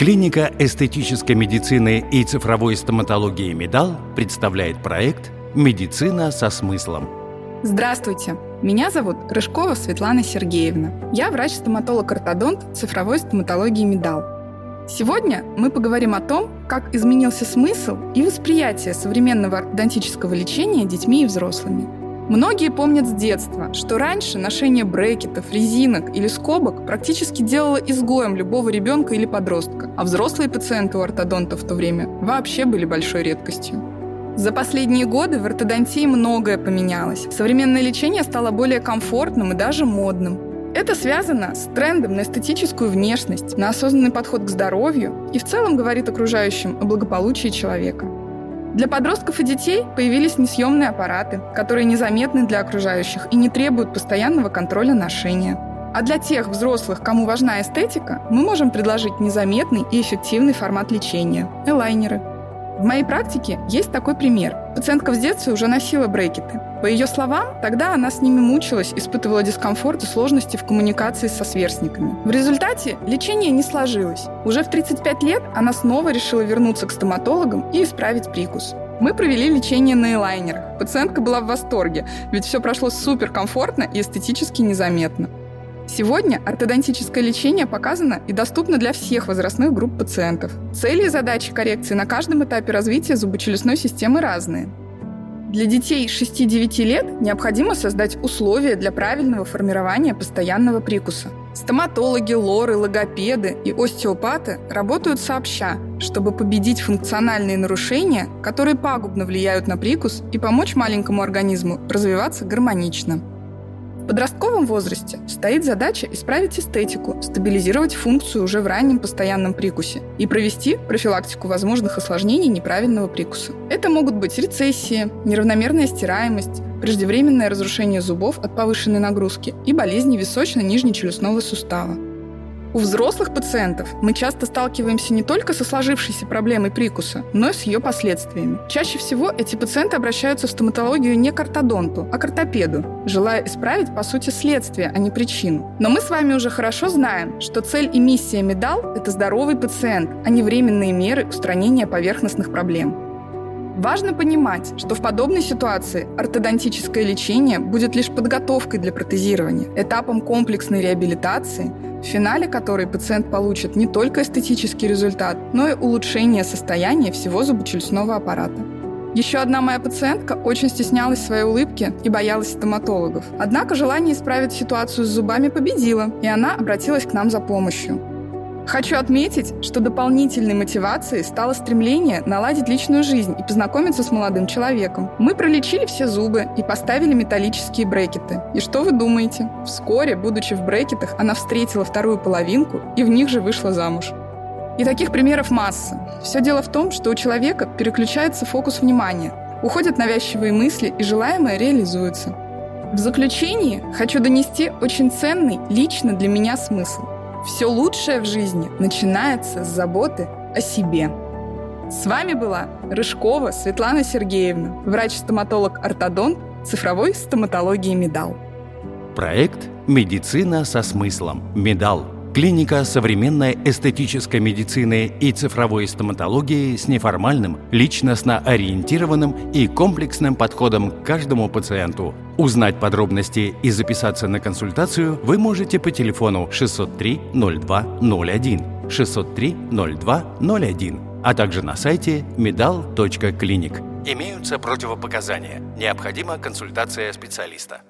Клиника эстетической медицины и цифровой стоматологии «Медал» представляет проект «Медицина со смыслом». Здравствуйте! Меня зовут Рыжкова Светлана Сергеевна. Я врач-стоматолог-ортодонт цифровой стоматологии «Медал». Сегодня мы поговорим о том, как изменился смысл и восприятие современного ортодонтического лечения детьми и взрослыми – Многие помнят с детства, что раньше ношение брекетов, резинок или скобок практически делало изгоем любого ребенка или подростка, а взрослые пациенты у ортодонта в то время вообще были большой редкостью. За последние годы в ортодонтии многое поменялось. Современное лечение стало более комфортным и даже модным. Это связано с трендом на эстетическую внешность, на осознанный подход к здоровью и в целом говорит окружающим о благополучии человека – для подростков и детей появились несъемные аппараты, которые незаметны для окружающих и не требуют постоянного контроля ношения. А для тех взрослых, кому важна эстетика, мы можем предложить незаметный и эффективный формат лечения – элайнеры. В моей практике есть такой пример. Пациентка в детстве уже носила брекеты. По ее словам, тогда она с ними мучилась, испытывала дискомфорт и сложности в коммуникации со сверстниками. В результате лечение не сложилось. Уже в 35 лет она снова решила вернуться к стоматологам и исправить прикус. Мы провели лечение на элайнерах. Пациентка была в восторге, ведь все прошло супер комфортно и эстетически незаметно. Сегодня ортодонтическое лечение показано и доступно для всех возрастных групп пациентов. Цели и задачи коррекции на каждом этапе развития зубочелюстной системы разные. Для детей 6-9 лет необходимо создать условия для правильного формирования постоянного прикуса. Стоматологи, лоры, логопеды и остеопаты работают сообща, чтобы победить функциональные нарушения, которые пагубно влияют на прикус и помочь маленькому организму развиваться гармонично подростковом возрасте стоит задача исправить эстетику, стабилизировать функцию уже в раннем постоянном прикусе и провести профилактику возможных осложнений неправильного прикуса. Это могут быть рецессия, неравномерная стираемость, преждевременное разрушение зубов от повышенной нагрузки и болезни височно-нижнечелюстного сустава. У взрослых пациентов мы часто сталкиваемся не только со сложившейся проблемой прикуса, но и с ее последствиями. Чаще всего эти пациенты обращаются в стоматологию не к ортодонту, а к ортопеду, желая исправить, по сути, следствие, а не причину. Но мы с вами уже хорошо знаем, что цель и миссия медал – это здоровый пациент, а не временные меры устранения поверхностных проблем. Важно понимать, что в подобной ситуации ортодонтическое лечение будет лишь подготовкой для протезирования, этапом комплексной реабилитации, в финале которой пациент получит не только эстетический результат, но и улучшение состояния всего зубочелюстного аппарата. Еще одна моя пациентка очень стеснялась своей улыбки и боялась стоматологов. Однако желание исправить ситуацию с зубами победило, и она обратилась к нам за помощью. Хочу отметить, что дополнительной мотивацией стало стремление наладить личную жизнь и познакомиться с молодым человеком. Мы пролечили все зубы и поставили металлические брекеты. И что вы думаете? Вскоре, будучи в брекетах, она встретила вторую половинку и в них же вышла замуж. И таких примеров масса. Все дело в том, что у человека переключается фокус внимания, уходят навязчивые мысли и желаемое реализуется. В заключении хочу донести очень ценный лично для меня смысл – все лучшее в жизни начинается с заботы о себе. С вами была Рыжкова Светлана Сергеевна, врач-стоматолог-ортодонт цифровой стоматологии «Медал». Проект «Медицина со смыслом. Медал» Клиника современной эстетической медицины и цифровой стоматологии с неформальным, личностно-ориентированным и комплексным подходом к каждому пациенту. Узнать подробности и записаться на консультацию вы можете по телефону 603 0201 603 0201, а также на сайте medal.clinic. Имеются противопоказания. Необходима консультация специалиста.